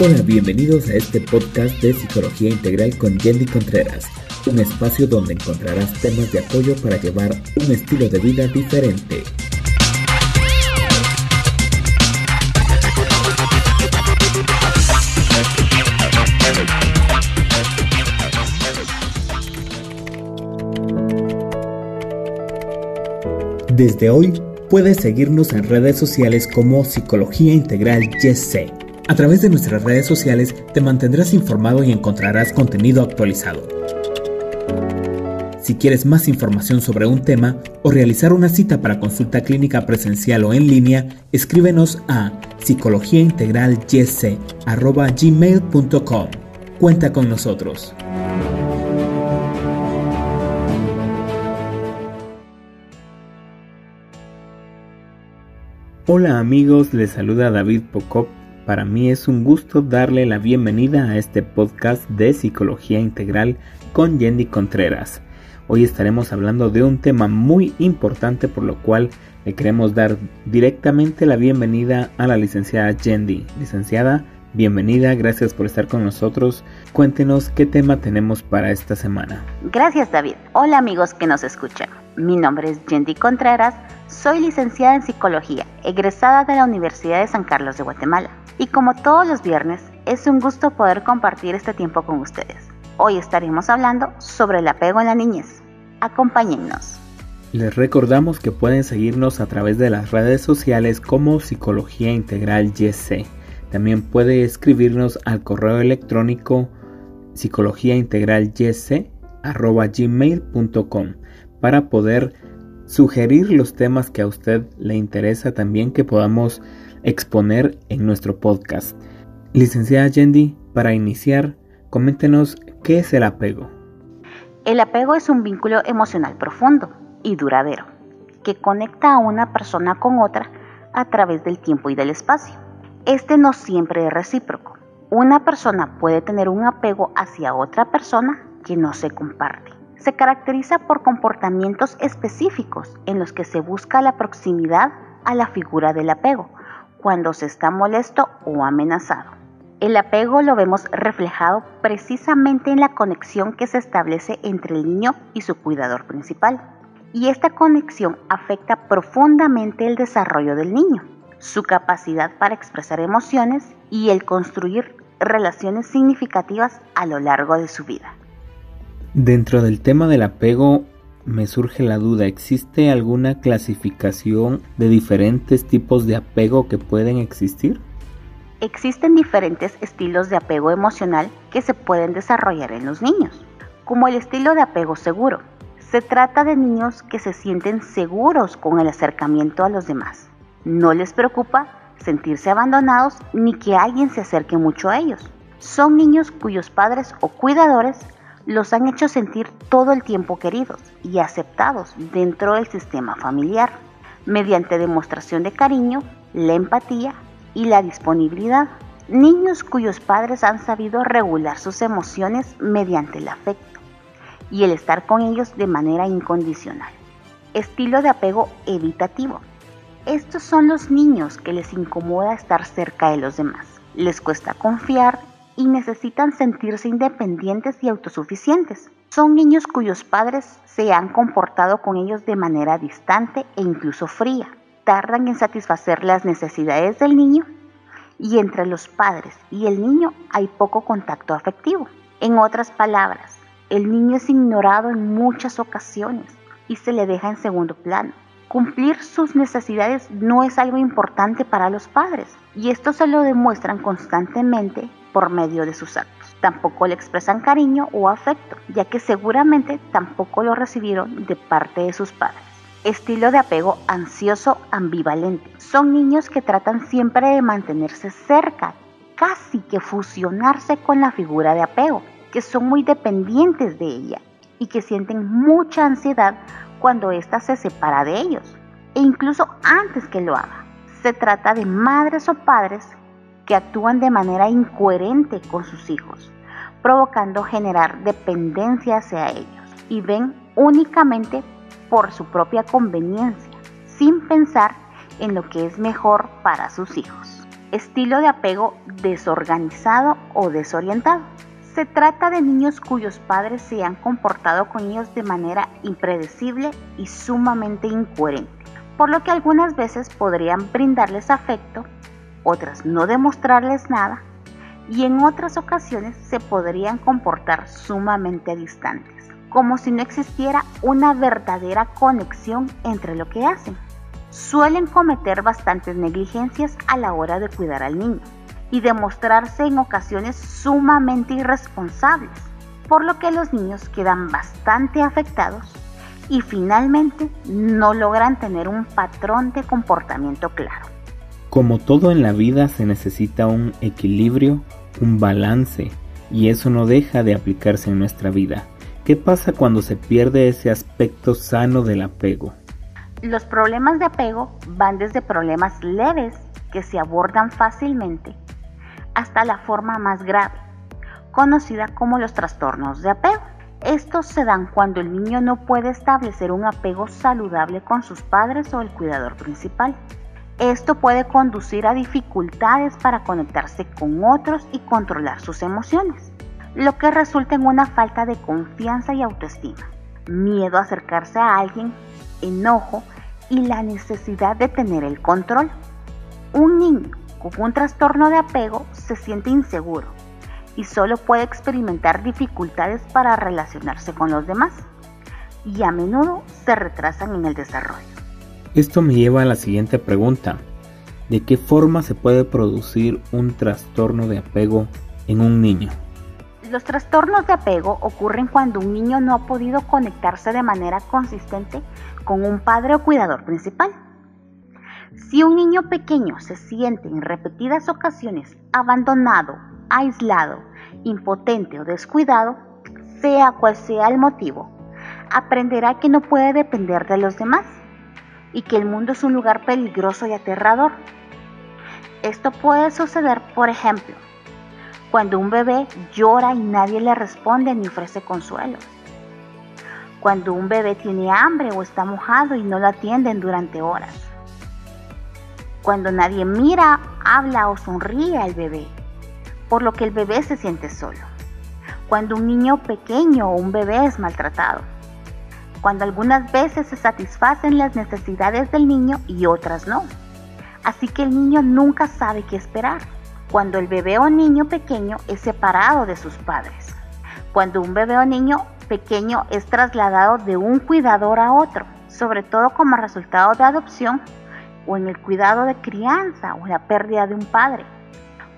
Hola, bienvenidos a este podcast de Psicología Integral con Yendi Contreras, un espacio donde encontrarás temas de apoyo para llevar un estilo de vida diferente. Desde hoy puedes seguirnos en redes sociales como Psicología Integral YC. A través de nuestras redes sociales te mantendrás informado y encontrarás contenido actualizado. Si quieres más información sobre un tema o realizar una cita para consulta clínica presencial o en línea, escríbenos a psicologiaintegralyc.gmail.com. Cuenta con nosotros. Hola amigos, les saluda David Pocop. Para mí es un gusto darle la bienvenida a este podcast de Psicología Integral con Yendi Contreras. Hoy estaremos hablando de un tema muy importante por lo cual le queremos dar directamente la bienvenida a la licenciada Yendi. Licenciada, bienvenida, gracias por estar con nosotros. Cuéntenos qué tema tenemos para esta semana. Gracias David. Hola amigos que nos escuchan. Mi nombre es Yendi Contreras soy licenciada en psicología, egresada de la Universidad de San Carlos de Guatemala. Y como todos los viernes, es un gusto poder compartir este tiempo con ustedes. Hoy estaremos hablando sobre el apego en la niñez. Acompáñennos. Les recordamos que pueden seguirnos a través de las redes sociales como Psicología Integral YC. También puede escribirnos al correo electrónico psicologiaintegralyc.gmail.com para poder sugerir los temas que a usted le interesa también que podamos exponer en nuestro podcast. Licenciada Yendi, para iniciar, coméntenos qué es el apego. El apego es un vínculo emocional profundo y duradero que conecta a una persona con otra a través del tiempo y del espacio. Este no siempre es recíproco. Una persona puede tener un apego hacia otra persona que no se comparte se caracteriza por comportamientos específicos en los que se busca la proximidad a la figura del apego, cuando se está molesto o amenazado. El apego lo vemos reflejado precisamente en la conexión que se establece entre el niño y su cuidador principal. Y esta conexión afecta profundamente el desarrollo del niño, su capacidad para expresar emociones y el construir relaciones significativas a lo largo de su vida. Dentro del tema del apego me surge la duda, ¿existe alguna clasificación de diferentes tipos de apego que pueden existir? Existen diferentes estilos de apego emocional que se pueden desarrollar en los niños, como el estilo de apego seguro. Se trata de niños que se sienten seguros con el acercamiento a los demás. No les preocupa sentirse abandonados ni que alguien se acerque mucho a ellos. Son niños cuyos padres o cuidadores los han hecho sentir todo el tiempo queridos y aceptados dentro del sistema familiar, mediante demostración de cariño, la empatía y la disponibilidad. Niños cuyos padres han sabido regular sus emociones mediante el afecto y el estar con ellos de manera incondicional. Estilo de apego evitativo. Estos son los niños que les incomoda estar cerca de los demás. Les cuesta confiar y necesitan sentirse independientes y autosuficientes. Son niños cuyos padres se han comportado con ellos de manera distante e incluso fría. Tardan en satisfacer las necesidades del niño y entre los padres y el niño hay poco contacto afectivo. En otras palabras, el niño es ignorado en muchas ocasiones y se le deja en segundo plano. Cumplir sus necesidades no es algo importante para los padres y esto se lo demuestran constantemente por medio de sus actos. Tampoco le expresan cariño o afecto, ya que seguramente tampoco lo recibieron de parte de sus padres. Estilo de apego ansioso ambivalente. Son niños que tratan siempre de mantenerse cerca, casi que fusionarse con la figura de apego, que son muy dependientes de ella y que sienten mucha ansiedad cuando ésta se separa de ellos, e incluso antes que lo haga. Se trata de madres o padres que actúan de manera incoherente con sus hijos, provocando generar dependencia hacia ellos y ven únicamente por su propia conveniencia, sin pensar en lo que es mejor para sus hijos. Estilo de apego desorganizado o desorientado. Se trata de niños cuyos padres se han comportado con ellos de manera impredecible y sumamente incoherente, por lo que algunas veces podrían brindarles afecto, otras no demostrarles nada y en otras ocasiones se podrían comportar sumamente distantes, como si no existiera una verdadera conexión entre lo que hacen suelen cometer bastantes negligencias a la hora de cuidar al niño y demostrarse en ocasiones sumamente irresponsables, por lo que los niños quedan bastante afectados y finalmente no logran tener un patrón de comportamiento claro. Como todo en la vida se necesita un equilibrio, un balance, y eso no deja de aplicarse en nuestra vida. ¿Qué pasa cuando se pierde ese aspecto sano del apego? Los problemas de apego van desde problemas leves que se abordan fácilmente hasta la forma más grave, conocida como los trastornos de apego. Estos se dan cuando el niño no puede establecer un apego saludable con sus padres o el cuidador principal. Esto puede conducir a dificultades para conectarse con otros y controlar sus emociones, lo que resulta en una falta de confianza y autoestima, miedo a acercarse a alguien enojo y la necesidad de tener el control. Un niño con un trastorno de apego se siente inseguro y solo puede experimentar dificultades para relacionarse con los demás y a menudo se retrasan en el desarrollo. Esto me lleva a la siguiente pregunta. ¿De qué forma se puede producir un trastorno de apego en un niño? Los trastornos de apego ocurren cuando un niño no ha podido conectarse de manera consistente con un padre o cuidador principal. Si un niño pequeño se siente en repetidas ocasiones abandonado, aislado, impotente o descuidado, sea cual sea el motivo, aprenderá que no puede depender de los demás y que el mundo es un lugar peligroso y aterrador. Esto puede suceder, por ejemplo, cuando un bebé llora y nadie le responde ni ofrece consuelo. Cuando un bebé tiene hambre o está mojado y no lo atienden durante horas. Cuando nadie mira, habla o sonríe al bebé, por lo que el bebé se siente solo. Cuando un niño pequeño o un bebé es maltratado. Cuando algunas veces se satisfacen las necesidades del niño y otras no. Así que el niño nunca sabe qué esperar cuando el bebé o niño pequeño es separado de sus padres, cuando un bebé o niño pequeño es trasladado de un cuidador a otro, sobre todo como resultado de adopción o en el cuidado de crianza o la pérdida de un padre,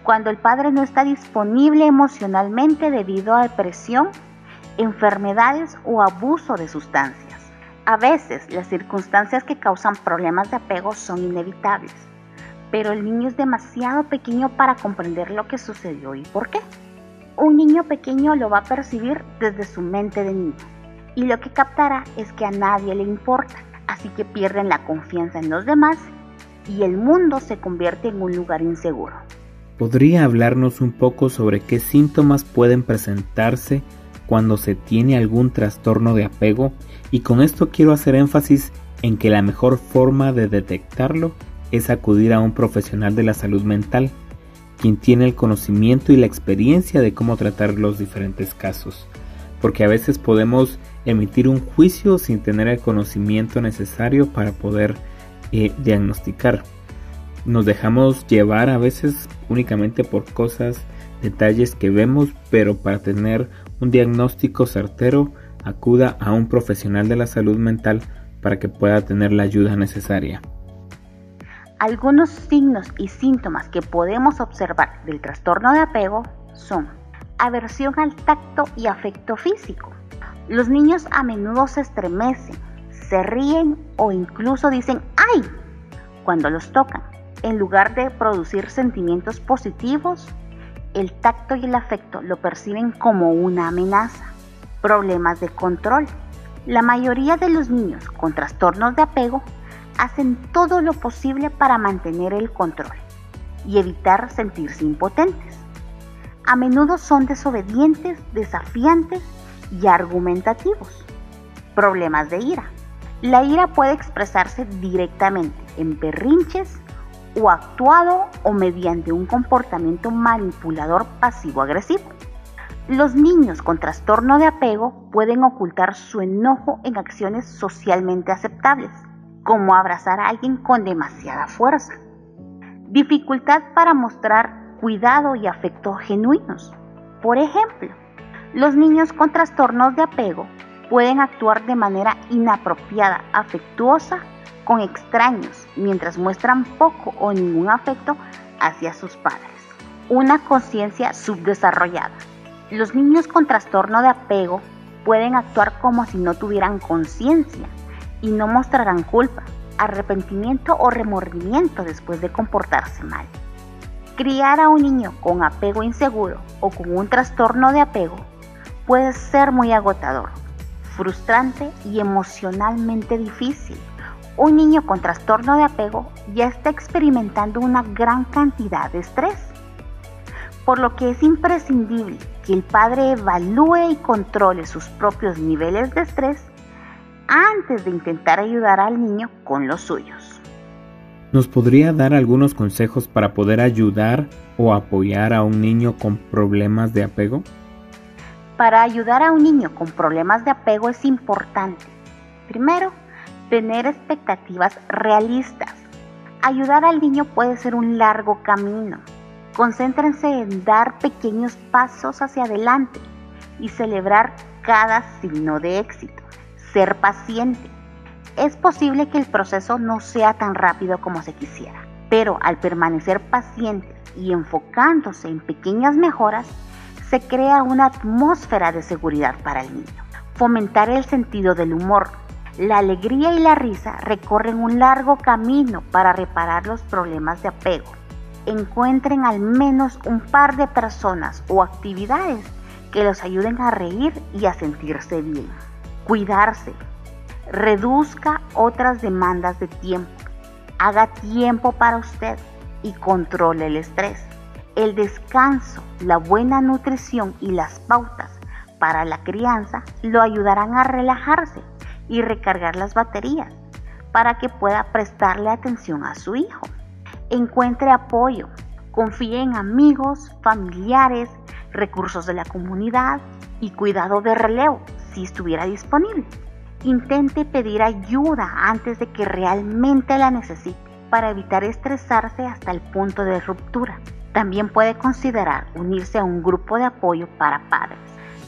cuando el padre no está disponible emocionalmente debido a depresión, enfermedades o abuso de sustancias. A veces las circunstancias que causan problemas de apego son inevitables pero el niño es demasiado pequeño para comprender lo que sucedió y por qué. Un niño pequeño lo va a percibir desde su mente de niño y lo que captará es que a nadie le importa, así que pierden la confianza en los demás y el mundo se convierte en un lugar inseguro. ¿Podría hablarnos un poco sobre qué síntomas pueden presentarse cuando se tiene algún trastorno de apego? Y con esto quiero hacer énfasis en que la mejor forma de detectarlo es acudir a un profesional de la salud mental, quien tiene el conocimiento y la experiencia de cómo tratar los diferentes casos, porque a veces podemos emitir un juicio sin tener el conocimiento necesario para poder eh, diagnosticar. Nos dejamos llevar a veces únicamente por cosas, detalles que vemos, pero para tener un diagnóstico certero, acuda a un profesional de la salud mental para que pueda tener la ayuda necesaria. Algunos signos y síntomas que podemos observar del trastorno de apego son aversión al tacto y afecto físico. Los niños a menudo se estremecen, se ríen o incluso dicen ¡ay! cuando los tocan. En lugar de producir sentimientos positivos, el tacto y el afecto lo perciben como una amenaza. Problemas de control. La mayoría de los niños con trastornos de apego hacen todo lo posible para mantener el control y evitar sentirse impotentes. A menudo son desobedientes, desafiantes y argumentativos. Problemas de ira. La ira puede expresarse directamente en berrinches o actuado o mediante un comportamiento manipulador pasivo-agresivo. Los niños con trastorno de apego pueden ocultar su enojo en acciones socialmente aceptables, como abrazar a alguien con demasiada fuerza. Dificultad para mostrar cuidado y afecto genuinos. Por ejemplo, los niños con trastornos de apego pueden actuar de manera inapropiada, afectuosa con extraños, mientras muestran poco o ningún afecto hacia sus padres. Una conciencia subdesarrollada. Los niños con trastorno de apego pueden actuar como si no tuvieran conciencia y no mostrarán culpa, arrepentimiento o remordimiento después de comportarse mal. Criar a un niño con apego inseguro o con un trastorno de apego puede ser muy agotador, frustrante y emocionalmente difícil. Un niño con trastorno de apego ya está experimentando una gran cantidad de estrés por lo que es imprescindible que el padre evalúe y controle sus propios niveles de estrés antes de intentar ayudar al niño con los suyos. ¿Nos podría dar algunos consejos para poder ayudar o apoyar a un niño con problemas de apego? Para ayudar a un niño con problemas de apego es importante, primero, tener expectativas realistas. Ayudar al niño puede ser un largo camino, Concéntrense en dar pequeños pasos hacia adelante y celebrar cada signo de éxito. Ser paciente. Es posible que el proceso no sea tan rápido como se quisiera, pero al permanecer pacientes y enfocándose en pequeñas mejoras, se crea una atmósfera de seguridad para el niño. Fomentar el sentido del humor. La alegría y la risa recorren un largo camino para reparar los problemas de apego encuentren al menos un par de personas o actividades que los ayuden a reír y a sentirse bien. Cuidarse. Reduzca otras demandas de tiempo. Haga tiempo para usted y controle el estrés. El descanso, la buena nutrición y las pautas para la crianza lo ayudarán a relajarse y recargar las baterías para que pueda prestarle atención a su hijo encuentre apoyo, confíe en amigos, familiares, recursos de la comunidad y cuidado de relevo si estuviera disponible. Intente pedir ayuda antes de que realmente la necesite para evitar estresarse hasta el punto de ruptura. También puede considerar unirse a un grupo de apoyo para padres.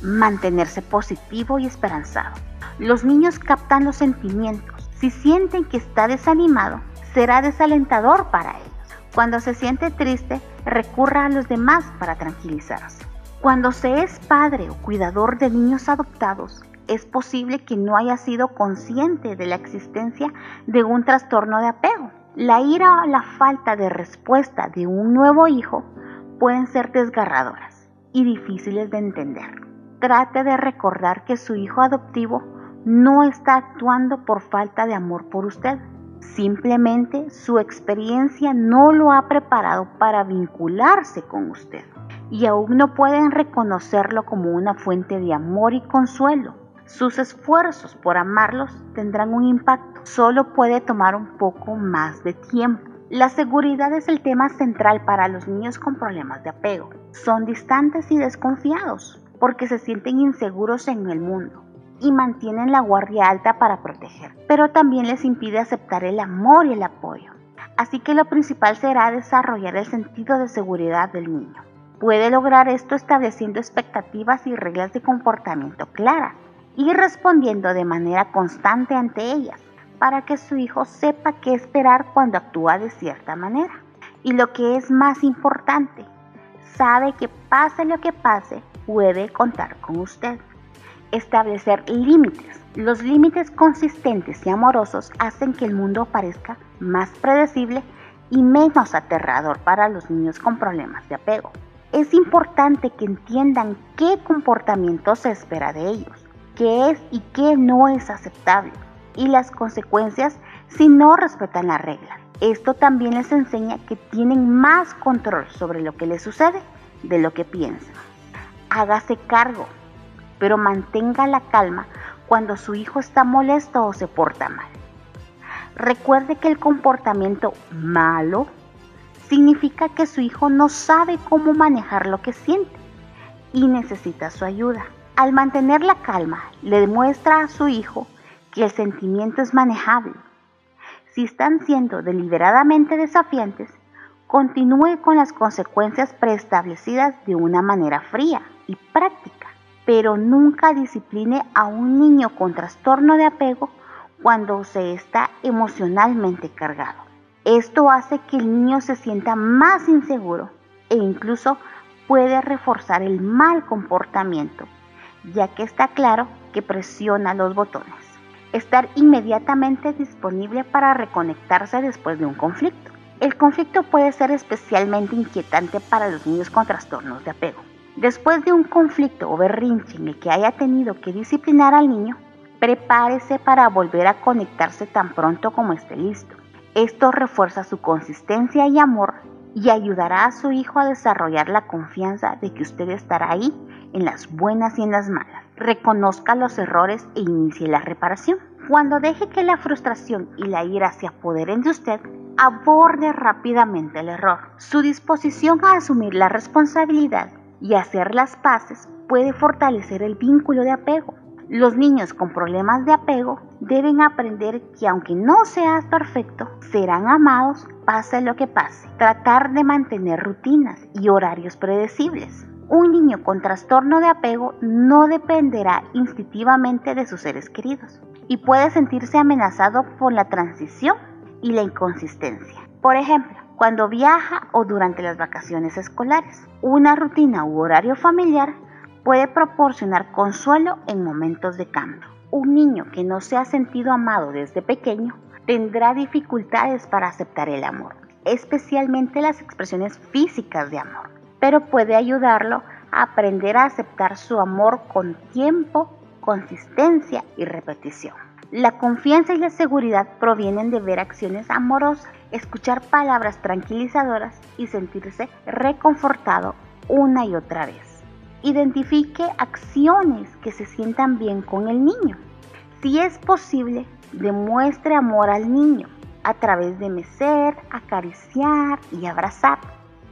Mantenerse positivo y esperanzado. Los niños captan los sentimientos. Si sienten que está desanimado, será desalentador para ellos. Cuando se siente triste, recurra a los demás para tranquilizarse. Cuando se es padre o cuidador de niños adoptados, es posible que no haya sido consciente de la existencia de un trastorno de apego. La ira o la falta de respuesta de un nuevo hijo pueden ser desgarradoras y difíciles de entender. Trate de recordar que su hijo adoptivo no está actuando por falta de amor por usted, Simplemente su experiencia no lo ha preparado para vincularse con usted y aún no pueden reconocerlo como una fuente de amor y consuelo. Sus esfuerzos por amarlos tendrán un impacto, solo puede tomar un poco más de tiempo. La seguridad es el tema central para los niños con problemas de apego. Son distantes y desconfiados porque se sienten inseguros en el mundo y mantienen la guardia alta para proteger, pero también les impide aceptar el amor y el apoyo. Así que lo principal será desarrollar el sentido de seguridad del niño. Puede lograr esto estableciendo expectativas y reglas de comportamiento claras y respondiendo de manera constante ante ellas para que su hijo sepa qué esperar cuando actúa de cierta manera. Y lo que es más importante, sabe que pase lo que pase, puede contar con usted establecer límites. Los límites consistentes y amorosos hacen que el mundo parezca más predecible y menos aterrador para los niños con problemas de apego. Es importante que entiendan qué comportamiento se espera de ellos, qué es y qué no es aceptable y las consecuencias si no respetan la regla. Esto también les enseña que tienen más control sobre lo que les sucede de lo que piensan. Hágase cargo pero mantenga la calma cuando su hijo está molesto o se porta mal. Recuerde que el comportamiento malo significa que su hijo no sabe cómo manejar lo que siente y necesita su ayuda. Al mantener la calma, le demuestra a su hijo que el sentimiento es manejable. Si están siendo deliberadamente desafiantes, continúe con las consecuencias preestablecidas de una manera fría y práctica, pero nunca discipline a un niño con trastorno de apego cuando se está emocionalmente cargado. Esto hace que el niño se sienta más inseguro e incluso puede reforzar el mal comportamiento, ya que está claro que presiona los botones. Estar inmediatamente disponible para reconectarse después de un conflicto. El conflicto puede ser especialmente inquietante para los niños con trastornos de apego. Después de un conflicto o berrinche en el que haya tenido que disciplinar al niño, prepárese para volver a conectarse tan pronto como esté listo. Esto refuerza su consistencia y amor y ayudará a su hijo a desarrollar la confianza de que usted estará ahí en las buenas y en las malas. Reconozca los errores e inicie la reparación. Cuando deje que la frustración y la ira se apoderen de usted, aborde rápidamente el error. Su disposición a asumir la responsabilidad y hacer las paces puede fortalecer el vínculo de apego. Los niños con problemas de apego deben aprender que aunque no seas perfecto, serán amados pase lo que pase. Tratar de mantener rutinas y horarios predecibles. Un niño con trastorno de apego no dependerá instintivamente de sus seres queridos y puede sentirse amenazado por la transición y la inconsistencia. Por ejemplo, cuando viaja o durante las vacaciones escolares. Una rutina u horario familiar puede proporcionar consuelo en momentos de cambio. Un niño que no se ha sentido amado desde pequeño tendrá dificultades para aceptar el amor, especialmente las expresiones físicas de amor, pero puede ayudarlo a aprender a aceptar su amor con tiempo, consistencia y repetición. La confianza y la seguridad provienen de ver acciones amorosas, escuchar palabras tranquilizadoras y sentirse reconfortado una y otra vez. Identifique acciones que se sientan bien con el niño. Si es posible, demuestre amor al niño a través de mecer, acariciar y abrazar.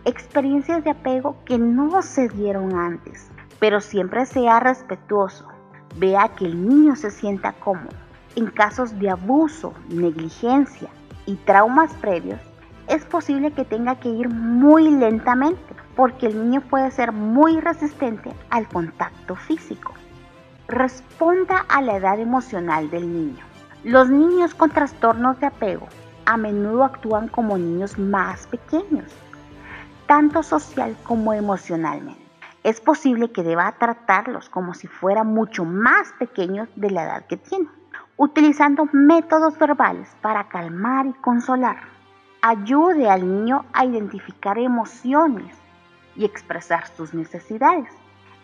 Experiencias de apego que no se dieron antes, pero siempre sea respetuoso. Vea que el niño se sienta cómodo en casos de abuso, negligencia y traumas previos, es posible que tenga que ir muy lentamente porque el niño puede ser muy resistente al contacto físico. Responda a la edad emocional del niño. Los niños con trastornos de apego a menudo actúan como niños más pequeños, tanto social como emocionalmente. Es posible que deba tratarlos como si fueran mucho más pequeños de la edad que tienen utilizando métodos verbales para calmar y consolar. Ayude al niño a identificar emociones y expresar sus necesidades.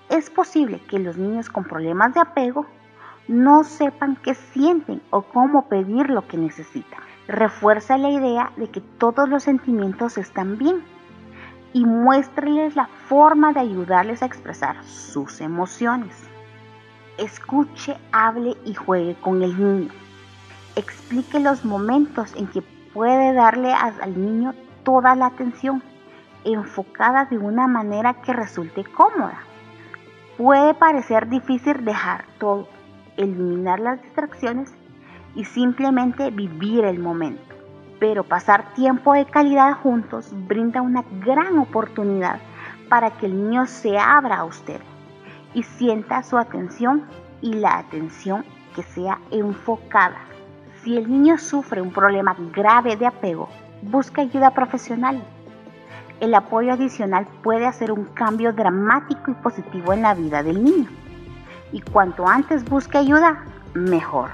Es posible que los niños con problemas de apego no sepan qué sienten o cómo pedir lo que necesitan. Refuerza la idea de que todos los sentimientos están bien y muéstreles la forma de ayudarles a expresar sus emociones. Escuche, hable y juegue con el niño. Explique los momentos en que puede darle al niño toda la atención, enfocada de una manera que resulte cómoda. Puede parecer difícil dejar todo, eliminar las distracciones y simplemente vivir el momento. Pero pasar tiempo de calidad juntos brinda una gran oportunidad para que el niño se abra a usted y sienta su atención y la atención que sea enfocada. Si el niño sufre un problema grave de apego, busca ayuda profesional. El apoyo adicional puede hacer un cambio dramático y positivo en la vida del niño. Y cuanto antes busque ayuda, mejor.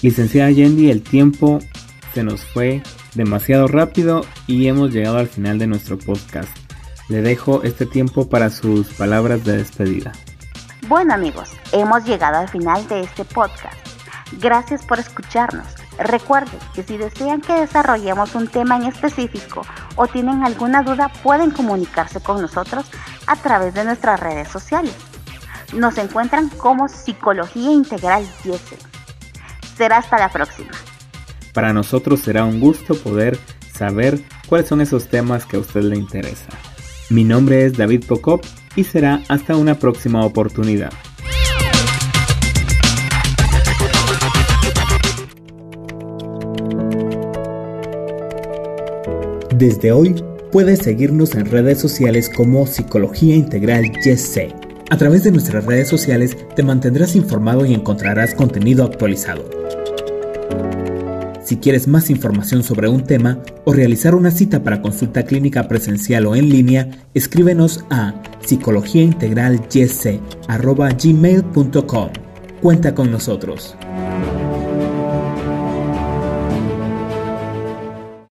Licenciada Yendi, el tiempo se nos fue demasiado rápido y hemos llegado al final de nuestro podcast. Le dejo este tiempo para sus palabras de despedida. Bueno amigos, hemos llegado al final de este podcast. Gracias por escucharnos. Recuerden que si desean que desarrollemos un tema en específico o tienen alguna duda, pueden comunicarse con nosotros a través de nuestras redes sociales. Nos encuentran como Psicología Integral Yese. Será hasta la próxima. Para nosotros será un gusto poder saber cuáles son esos temas que a usted le interesa. Mi nombre es David Pocop y será hasta una próxima oportunidad. Desde hoy puedes seguirnos en redes sociales como Psicología Integral YesC. A través de nuestras redes sociales te mantendrás informado y encontrarás contenido actualizado. Si quieres más información sobre un tema o realizar una cita para consulta clínica presencial o en línea, escríbenos a psicologiaintegralyc.gmail.com. Cuenta con nosotros.